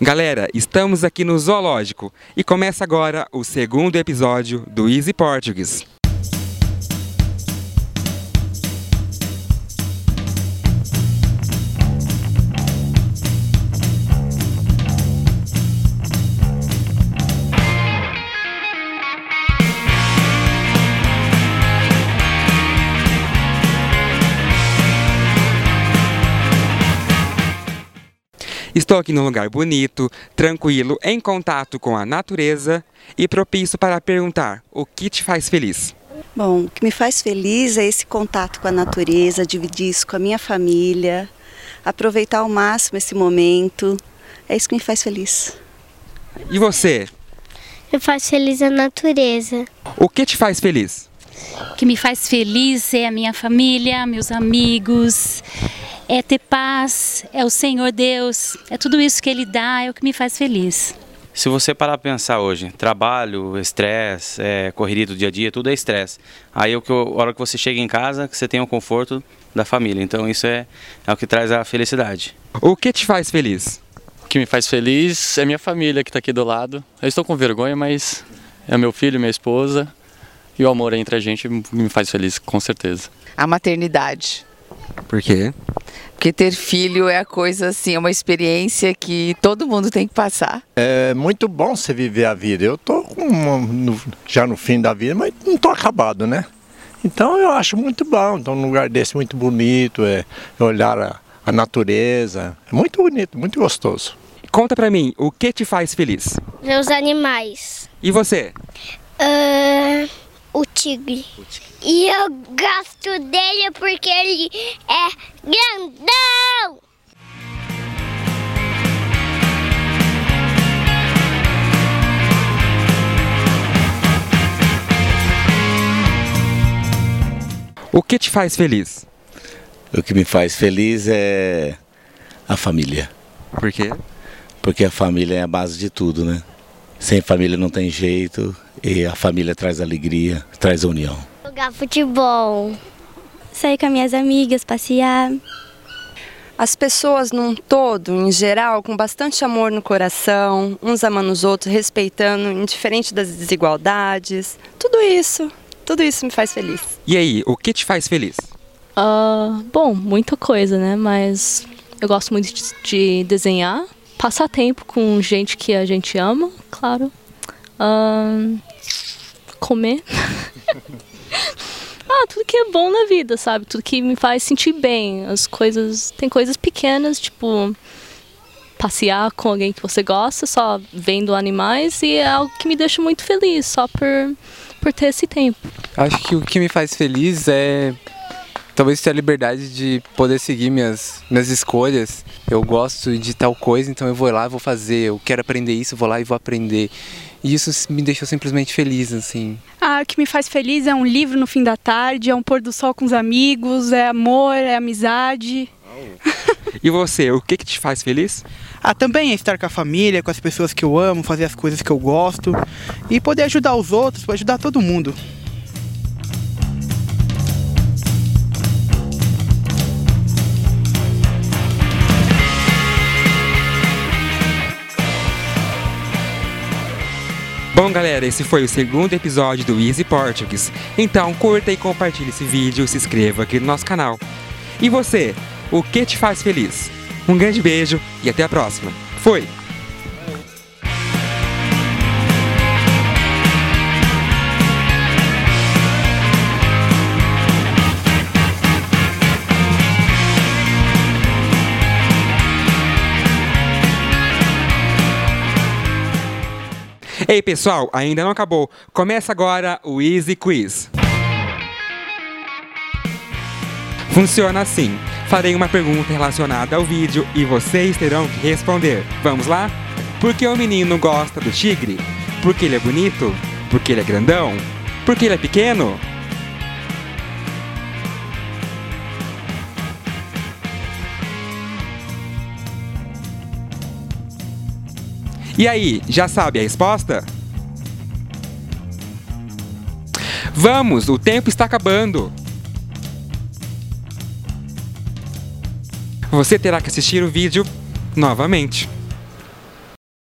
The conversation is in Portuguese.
Galera, estamos aqui no Zoológico e começa agora o segundo episódio do Easy Portuguese. Estou aqui num lugar bonito, tranquilo, em contato com a natureza e propício para perguntar o que te faz feliz. Bom, o que me faz feliz é esse contato com a natureza, dividir isso com a minha família, aproveitar ao máximo esse momento. É isso que me faz feliz. E você? Me faz feliz a natureza. O que te faz feliz? O que me faz feliz é a minha família, meus amigos, é ter paz, é o Senhor Deus, é tudo isso que Ele dá, é o que me faz feliz. Se você parar para pensar hoje, trabalho, estresse, é, correria do dia a dia, tudo é estresse. Aí é a hora que você chega em casa, que você tem o conforto da família. Então isso é, é o que traz a felicidade. O que te faz feliz? O que me faz feliz é minha família que está aqui do lado. Eu estou com vergonha, mas é meu filho, minha esposa e o amor entre a gente me faz feliz, com certeza. A maternidade. Por quê? Porque ter filho é a coisa assim, é uma experiência que todo mundo tem que passar. É muito bom você viver a vida. Eu tô com, no, já no fim da vida, mas não tô acabado, né? Então eu acho muito bom. Então, num lugar desse muito bonito, é, é olhar a, a natureza. É muito bonito, muito gostoso. Conta pra mim, o que te faz feliz? Os animais. E você? Uh, o tigre. O tigre. E eu gosto dele porque ele é grandão! O que te faz feliz? O que me faz feliz é a família. Por quê? Porque a família é a base de tudo, né? Sem família não tem jeito e a família traz alegria, traz união. Jogar futebol. Sair com as minhas amigas, passear. As pessoas num todo, em geral, com bastante amor no coração, uns amando os outros, respeitando, indiferente das desigualdades. Tudo isso, tudo isso me faz feliz. E aí, o que te faz feliz? Uh, bom, muita coisa, né? Mas eu gosto muito de, de desenhar, passar tempo com gente que a gente ama, claro. Comer. ah, tudo que é bom na vida, sabe? Tudo que me faz sentir bem. As coisas. Tem coisas pequenas, tipo. Passear com alguém que você gosta, só vendo animais, e é algo que me deixa muito feliz, só por, por ter esse tempo. Acho que o que me faz feliz é talvez ter a liberdade de poder seguir minhas, minhas escolhas. Eu gosto de tal coisa, então eu vou lá vou fazer. Eu quero aprender isso, vou lá e vou aprender. E isso me deixou simplesmente feliz, assim. Ah, o que me faz feliz é um livro no fim da tarde, é um pôr do sol com os amigos, é amor, é amizade. E você, o que, que te faz feliz? Ah, também é estar com a família, com as pessoas que eu amo, fazer as coisas que eu gosto e poder ajudar os outros, ajudar todo mundo. Bom, galera, esse foi o segundo episódio do Easy Portuguese. Então, curta e compartilhe esse vídeo, se inscreva aqui no nosso canal. E você, o que te faz feliz? Um grande beijo e até a próxima. Fui! Ei pessoal, ainda não acabou. Começa agora o Easy Quiz. Funciona assim: farei uma pergunta relacionada ao vídeo e vocês terão que responder. Vamos lá? Por que o menino gosta do tigre? Porque ele é bonito? Porque ele é grandão? Porque ele é pequeno? E aí, já sabe a resposta? Vamos, o tempo está acabando. Você terá que assistir o vídeo novamente.